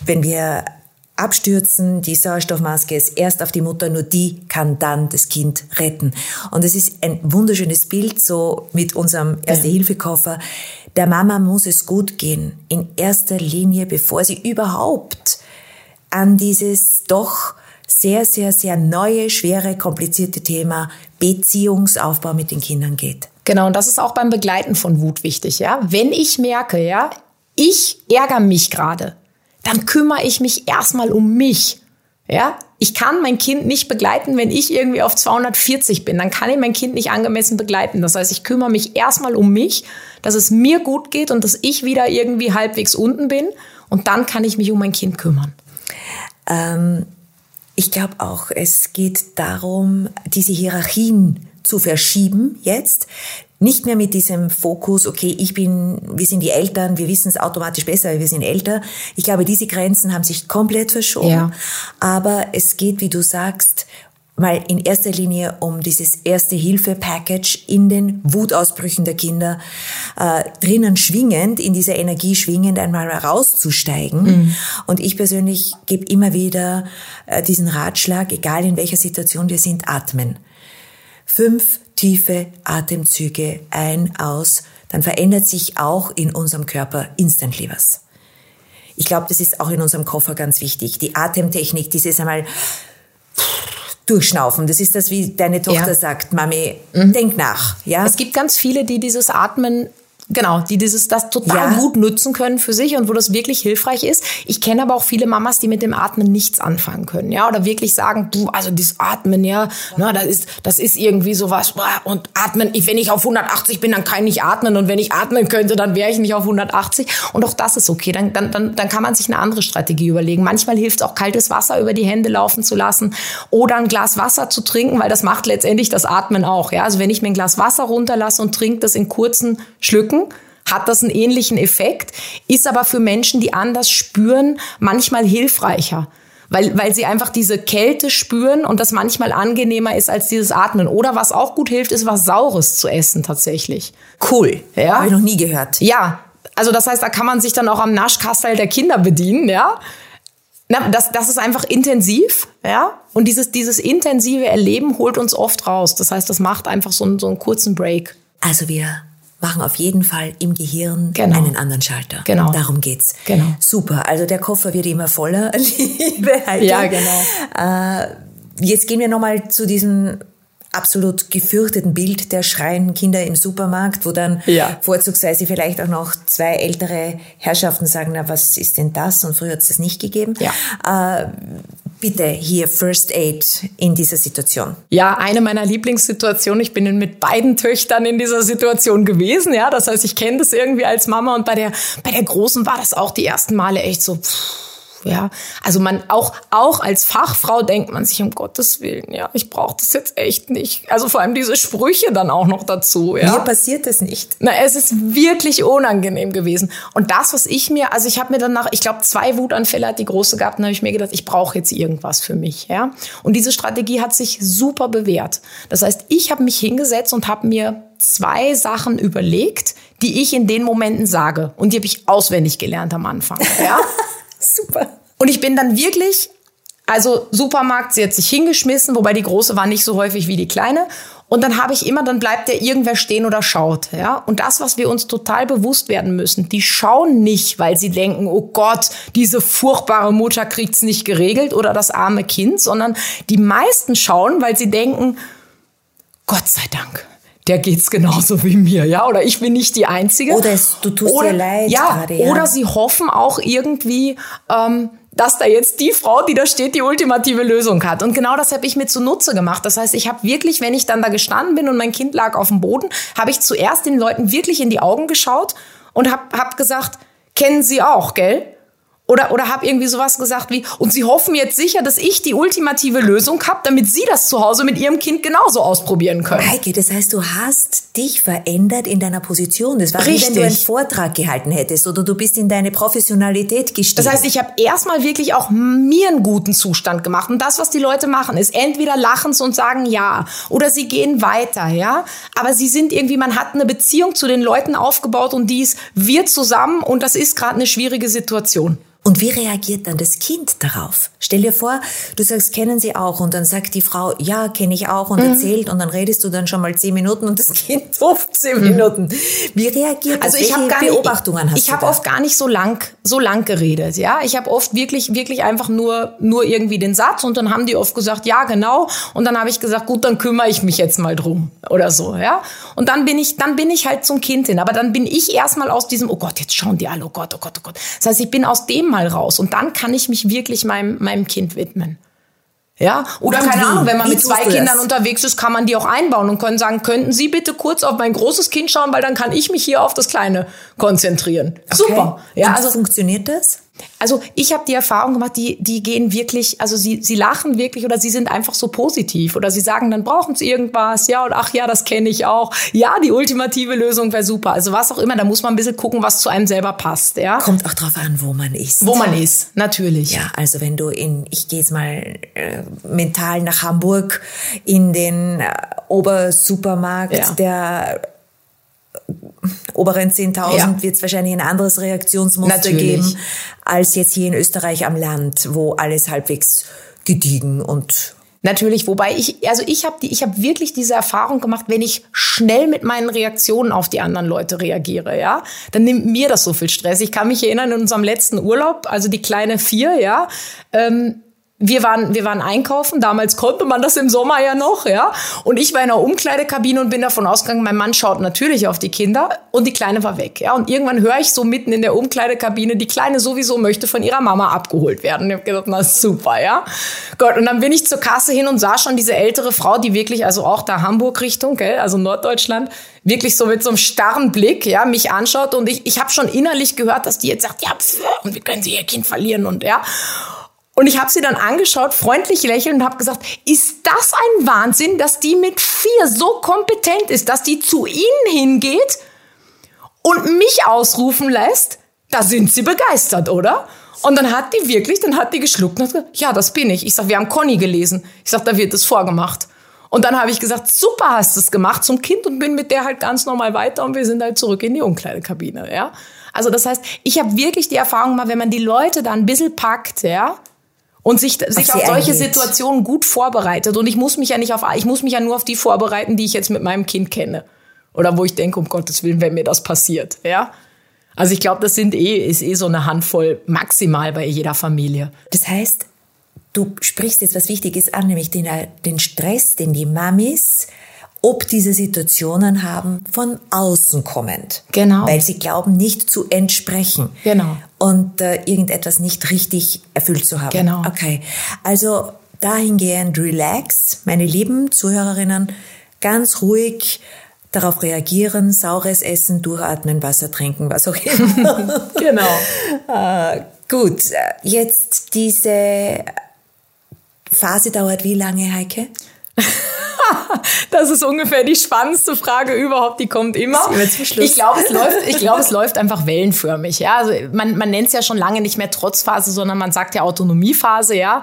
wenn wir abstürzen, die Sauerstoffmaske ist erst auf die Mutter, nur die kann dann das Kind retten. Und es ist ein wunderschönes Bild, so mit unserem Erste-Hilfe-Koffer. Der Mama muss es gut gehen, in erster Linie, bevor sie überhaupt an dieses doch sehr, sehr, sehr neue, schwere, komplizierte Thema Beziehungsaufbau mit den Kindern geht. Genau, und das ist auch beim Begleiten von Wut wichtig, ja. Wenn ich merke, ja, ich ärgere mich gerade, dann kümmere ich mich erstmal um mich. Ja, ich kann mein Kind nicht begleiten, wenn ich irgendwie auf 240 bin. Dann kann ich mein Kind nicht angemessen begleiten. Das heißt, ich kümmere mich erstmal um mich, dass es mir gut geht und dass ich wieder irgendwie halbwegs unten bin. Und dann kann ich mich um mein Kind kümmern. Ähm, ich glaube auch, es geht darum, diese Hierarchien zu verschieben jetzt. Nicht mehr mit diesem Fokus, okay, ich bin, wir sind die Eltern, wir wissen es automatisch besser, wir sind älter. Ich glaube, diese Grenzen haben sich komplett verschoben. Ja. Aber es geht, wie du sagst, mal in erster Linie um dieses erste Hilfe-Package in den Wutausbrüchen der Kinder äh, drinnen schwingend, in dieser Energie schwingend einmal rauszusteigen. Mhm. Und ich persönlich gebe immer wieder äh, diesen Ratschlag, egal in welcher Situation wir sind, atmen fünf tiefe Atemzüge ein, aus, dann verändert sich auch in unserem Körper instantly was. Ich glaube, das ist auch in unserem Koffer ganz wichtig. Die Atemtechnik, dieses einmal durchschnaufen. Das ist das, wie deine Tochter ja. sagt, Mami, mhm. denk nach. Ja? Es gibt ganz viele, die dieses Atmen Genau, die dieses das total ja. gut nutzen können für sich und wo das wirklich hilfreich ist. Ich kenne aber auch viele Mamas, die mit dem Atmen nichts anfangen können, ja, oder wirklich sagen, du, also dieses Atmen, ja, na, das ist das ist irgendwie sowas und atmen, wenn ich auf 180 bin, dann kann ich nicht atmen und wenn ich atmen könnte, dann wäre ich nicht auf 180 und auch das ist okay, dann dann dann, dann kann man sich eine andere Strategie überlegen. Manchmal hilft es auch kaltes Wasser über die Hände laufen zu lassen oder ein Glas Wasser zu trinken, weil das macht letztendlich das Atmen auch, ja? Also wenn ich mir ein Glas Wasser runterlasse und trinke das in kurzen Schlücken hat das einen ähnlichen Effekt, ist aber für Menschen, die anders spüren, manchmal hilfreicher. Weil, weil sie einfach diese Kälte spüren und das manchmal angenehmer ist als dieses Atmen. Oder was auch gut hilft, ist was Saures zu essen tatsächlich. Cool. Ja. Habe ich noch nie gehört. Ja. Also das heißt, da kann man sich dann auch am Naschkastel der Kinder bedienen, ja. Na, das, das ist einfach intensiv, ja. Und dieses, dieses intensive Erleben holt uns oft raus. Das heißt, das macht einfach so einen, so einen kurzen Break. Also wir machen auf jeden Fall im Gehirn genau. einen anderen Schalter. Genau. Darum geht's. Genau. Super. Also der Koffer wird immer voller, liebe Heike. Ja, genau. Äh, jetzt gehen wir nochmal zu diesem absolut gefürchteten Bild der schreienden Kinder im Supermarkt, wo dann ja. vorzugsweise vielleicht auch noch zwei ältere Herrschaften sagen, na, was ist denn das? Und früher hat es das nicht gegeben. Ja. Äh, bitte hier First Aid in dieser Situation? Ja, eine meiner Lieblingssituationen. Ich bin mit beiden Töchtern in dieser Situation gewesen. Ja, das heißt, ich kenne das irgendwie als Mama und bei der, bei der Großen war das auch die ersten Male echt so, pff, ja, also man auch auch als Fachfrau denkt man sich um Gottes willen, ja, ich brauche das jetzt echt nicht. Also vor allem diese Sprüche dann auch noch dazu. Ja. Mir passiert es nicht. Na, es ist wirklich unangenehm gewesen. Und das, was ich mir, also ich habe mir danach, ich glaube, zwei Wutanfälle hat die große gehabt, dann habe ich mir gedacht, ich brauche jetzt irgendwas für mich, ja. Und diese Strategie hat sich super bewährt. Das heißt, ich habe mich hingesetzt und habe mir zwei Sachen überlegt, die ich in den Momenten sage. Und die habe ich auswendig gelernt am Anfang. Ja. Super. Und ich bin dann wirklich, also Supermarkt, sie hat sich hingeschmissen, wobei die große war nicht so häufig wie die kleine. Und dann habe ich immer, dann bleibt der irgendwer stehen oder schaut, ja. Und das, was wir uns total bewusst werden müssen, die schauen nicht, weil sie denken, oh Gott, diese furchtbare Mutter kriegt's nicht geregelt oder das arme Kind, sondern die meisten schauen, weil sie denken, Gott sei Dank, der geht's genauso wie mir, ja, oder ich bin nicht die Einzige. Oder es, du tust oder, dir leid ja, gerade, ja. Oder sie hoffen auch irgendwie, ähm, dass da jetzt die Frau, die da steht, die ultimative Lösung hat. Und genau das habe ich mir zunutze gemacht. Das heißt, ich habe wirklich, wenn ich dann da gestanden bin und mein Kind lag auf dem Boden, habe ich zuerst den Leuten wirklich in die Augen geschaut und habe hab gesagt, kennen Sie auch, gell? Oder, oder habe irgendwie sowas gesagt wie, und Sie hoffen jetzt sicher, dass ich die ultimative Lösung habe, damit Sie das zu Hause mit Ihrem Kind genauso ausprobieren können. Heike, das heißt, du hast dich verändert in deiner Position. Das war wie Richtig. wenn du einen Vortrag gehalten hättest oder du bist in deine Professionalität gestiegen. Das heißt, ich habe erstmal wirklich auch mir einen guten Zustand gemacht. Und das, was die Leute machen, ist entweder lachen sie und sagen ja oder sie gehen weiter, ja. Aber sie sind irgendwie, man hat eine Beziehung zu den Leuten aufgebaut und die ist wir zusammen und das ist gerade eine schwierige Situation. Und wie reagiert dann das Kind darauf? Stell dir vor, du sagst, kennen Sie auch? Und dann sagt die Frau, ja, kenne ich auch und Mhm. erzählt und dann redest du dann schon mal zehn Minuten und das Kind 15 Minuten. Wie reagiert das? Mhm. Also ich habe gar nicht, Beobachtungen hast ich habe oft gar nicht so lang so lang geredet, ja. Ich habe oft wirklich wirklich einfach nur nur irgendwie den Satz und dann haben die oft gesagt, ja genau und dann habe ich gesagt, gut, dann kümmere ich mich jetzt mal drum oder so, ja. Und dann bin ich dann bin ich halt zum Kind hin, aber dann bin ich erstmal aus diesem oh Gott, jetzt schauen die alle, oh Gott, oh Gott, oh Gott. Das heißt, ich bin aus dem mal raus und dann kann ich mich wirklich meinem meinem Kind widmen. Ja, oder Und keine wie? Ahnung, wenn man Wie mit zwei Kindern das? unterwegs ist, kann man die auch einbauen und können sagen, könnten Sie bitte kurz auf mein großes Kind schauen, weil dann kann ich mich hier auf das Kleine konzentrieren. Super. Ja, und also funktioniert das? Also ich habe die Erfahrung gemacht, die die gehen wirklich, also sie sie lachen wirklich oder sie sind einfach so positiv oder sie sagen, dann brauchen sie irgendwas, ja und ach ja, das kenne ich auch. Ja, die ultimative Lösung wäre super. Also was auch immer, da muss man ein bisschen gucken, was zu einem selber passt, ja? Kommt auch drauf an, wo man ist. Wo man ist, natürlich. Ja, also wenn du in, ich gehe jetzt mal äh, mental nach Hamburg in den äh, Obersupermarkt Ja. der oberen 10.000 Ja. wird es wahrscheinlich ein anderes Reaktionsmuster Natürlich. geben als jetzt hier in Österreich am Land, wo alles halbwegs gediegen und Natürlich, wobei ich, also ich habe die, ich habe wirklich diese Erfahrung gemacht, wenn ich schnell mit meinen Reaktionen auf die anderen Leute reagiere, ja, dann nimmt mir das so viel Stress. Ich kann mich erinnern in unserem letzten Urlaub, also die kleine vier, ja, ähm, wir waren, wir waren einkaufen. Damals konnte man das im Sommer ja noch, ja. Und ich war in einer Umkleidekabine und bin davon ausgegangen, mein Mann schaut natürlich auf die Kinder und die Kleine war weg, ja. Und irgendwann höre ich so mitten in der Umkleidekabine, die Kleine sowieso möchte von ihrer Mama abgeholt werden. Und ich habe gedacht, na super, ja. Gott, und dann bin ich zur Kasse hin und sah schon diese ältere Frau, die wirklich, also auch da Hamburg Richtung, gell, also Norddeutschland, wirklich so mit so einem starren Blick, ja, mich anschaut und ich, ich habe schon innerlich gehört, dass die jetzt sagt, ja, pf, und wir können sie ihr Kind verlieren und ja. Und ich habe sie dann angeschaut, freundlich lächelnd und habe gesagt, ist das ein Wahnsinn, dass die mit vier so kompetent ist, dass die zu ihnen hingeht und mich ausrufen lässt? Da sind sie begeistert, oder? Und dann hat die wirklich, dann hat die geschluckt und hat gesagt, ja, das bin ich. Ich sag, wir haben Conny gelesen. Ich sag, da wird es vorgemacht. Und dann habe ich gesagt, super hast du es gemacht zum Kind und bin mit der halt ganz normal weiter und wir sind halt zurück in die Umkleidekabine, ja. Also das heißt, ich habe wirklich die Erfahrung gemacht, wenn man die Leute da ein bisschen packt, ja, und sich, sich auf solche eingeht. Situationen gut vorbereitet. Und ich muss mich ja nicht auf, ich muss mich ja nur auf die vorbereiten, die ich jetzt mit meinem Kind kenne. Oder wo ich denke, um Gottes Willen, wenn mir das passiert, ja. Also ich glaube, das sind eh, ist eh so eine Handvoll maximal bei jeder Familie. Das heißt, du sprichst jetzt was Wichtiges an, nämlich den, den Stress, den die Mamis ob diese Situationen haben, von außen kommend. Genau. Weil sie glauben, nicht zu entsprechen. Genau. Und äh, irgendetwas nicht richtig erfüllt zu haben. Genau. Okay. Also dahingehend relax, meine lieben Zuhörerinnen, ganz ruhig darauf reagieren, saures Essen, durchatmen, Wasser trinken, was auch immer. Genau. äh, gut, jetzt diese Phase dauert wie lange, Heike? Das ist ungefähr die spannendste Frage überhaupt, die kommt immer. Ich glaube, es läuft, ich glaube, es läuft einfach wellenförmig. Ja, also man, man nennt es ja schon lange nicht mehr Trotzphase, sondern man sagt ja Autonomiephase, ja.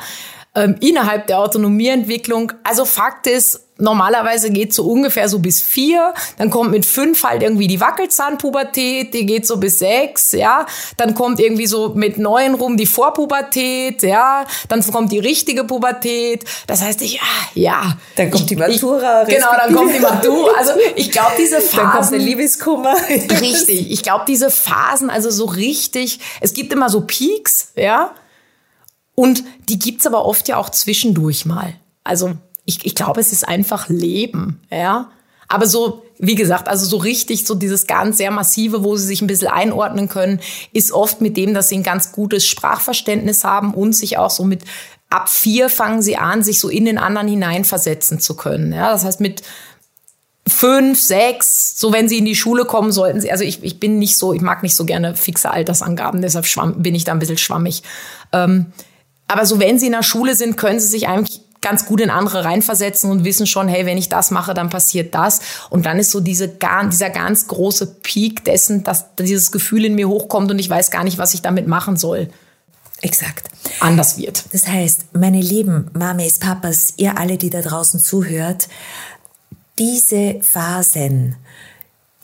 Ähm, innerhalb der Autonomieentwicklung. Also Fakt ist, normalerweise geht so ungefähr so bis vier, dann kommt mit fünf halt irgendwie die Wackelzahnpubertät, die geht so bis sechs, ja, dann kommt irgendwie so mit neun rum die Vorpubertät, ja, dann kommt die richtige Pubertät, das heißt, ich, ah, ja. Dann kommt die Matura. Ich, genau, dann kommt die Matura, also ich glaube, diese Phasen. Dann kommt der Liebeskummer. Richtig, ich glaube, diese Phasen, also so richtig, es gibt immer so Peaks, ja, und die gibt's aber oft ja auch zwischendurch mal. Also ich, ich glaube, es ist einfach Leben, ja. Aber so, wie gesagt, also so richtig, so dieses ganz sehr massive, wo sie sich ein bisschen einordnen können, ist oft mit dem, dass sie ein ganz gutes Sprachverständnis haben und sich auch so mit ab vier fangen sie an, sich so in den anderen hineinversetzen zu können. Ja, das heißt, mit fünf, sechs, so wenn sie in die Schule kommen, sollten sie, also ich, ich bin nicht so, ich mag nicht so gerne fixe Altersangaben, deshalb schwamm, bin ich da ein bisschen schwammig. Ähm, aber so wenn sie in der Schule sind, können sie sich eigentlich ganz gut in andere reinversetzen und wissen schon, hey, wenn ich das mache, dann passiert das. Und dann ist so diese, dieser ganz große Peak dessen, dass dieses Gefühl in mir hochkommt und ich weiß gar nicht, was ich damit machen soll. Exakt. Anders wird. Das heißt, meine lieben Mamis, Papas, ihr alle, die da draußen zuhört, diese Phasen,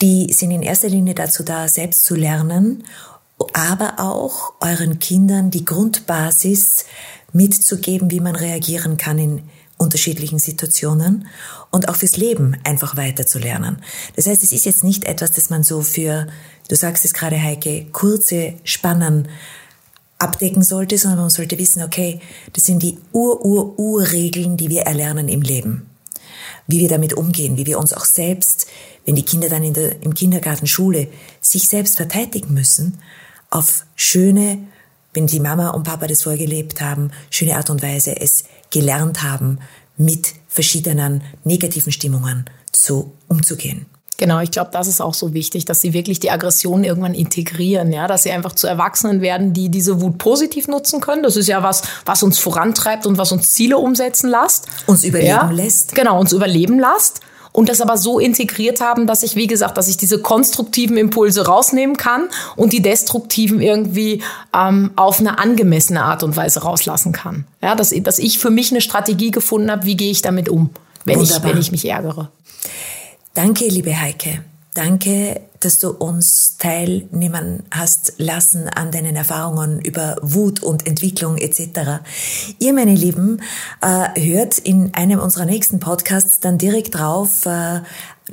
die sind in erster Linie dazu da, selbst zu lernen, aber auch euren Kindern die Grundbasis mitzugeben, wie man reagieren kann in unterschiedlichen Situationen und auch fürs Leben einfach weiterzulernen. Das heißt, es ist jetzt nicht etwas, das man so für, du sagst es gerade Heike, kurze Spannen abdecken sollte, sondern man sollte wissen, okay, das sind die Ur-Ur-Ur-Regeln, die wir erlernen im Leben. Wie wir damit umgehen, wie wir uns auch selbst, wenn die Kinder dann in der, im Kindergarten, Schule sich selbst verteidigen müssen, auf schöne wenn die Mama und Papa das vorgelebt haben, schöne Art und Weise es gelernt haben, mit verschiedenen negativen Stimmungen zu umzugehen. Genau, ich glaube, das ist auch so wichtig, dass sie wirklich die Aggression irgendwann integrieren, ja, dass sie einfach zu Erwachsenen werden, die diese Wut positiv nutzen können. Das ist ja was, was uns vorantreibt und was uns Ziele umsetzen lässt. Uns überleben ja? lässt. Genau, uns überleben lässt und das aber so integriert haben, dass ich, wie gesagt, dass ich diese konstruktiven Impulse rausnehmen kann und die destruktiven irgendwie ähm, auf eine angemessene Art und Weise rauslassen kann. Ja, dass, dass ich für mich eine Strategie gefunden habe, wie gehe ich damit um, wenn ich, wenn ich mich ärgere. Danke, liebe Heike. Danke, dass du uns teilnehmen hast lassen an deinen Erfahrungen über Wut und Entwicklung etc. Ihr, meine Lieben, äh, hört in einem unserer nächsten Podcasts dann direkt drauf äh,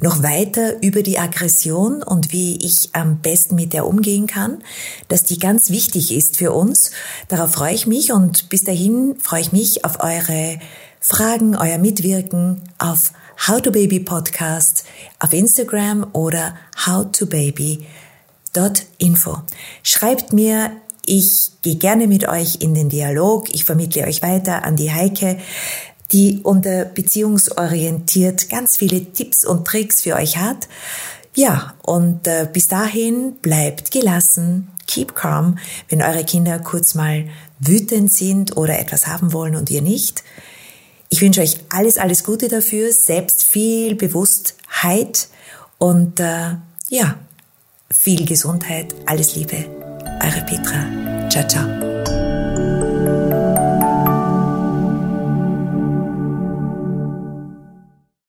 noch weiter über die Aggression und wie ich am besten mit der umgehen kann, dass die ganz wichtig ist für uns. Darauf freue ich mich und bis dahin freue ich mich auf eure Fragen, euer Mitwirken, auf How to Baby Podcast auf Instagram oder howtobaby.info. Schreibt mir, ich gehe gerne mit euch in den Dialog, ich vermittle euch weiter an die Heike, die unter beziehungsorientiert ganz viele Tipps und Tricks für euch hat. Ja, und äh, bis dahin bleibt gelassen, keep calm, wenn eure Kinder kurz mal wütend sind oder etwas haben wollen und ihr nicht. Ich wünsche euch alles, alles Gute dafür, selbst viel Bewusstheit und äh, ja, viel Gesundheit. Alles Liebe. Eure Petra. Ciao, ciao.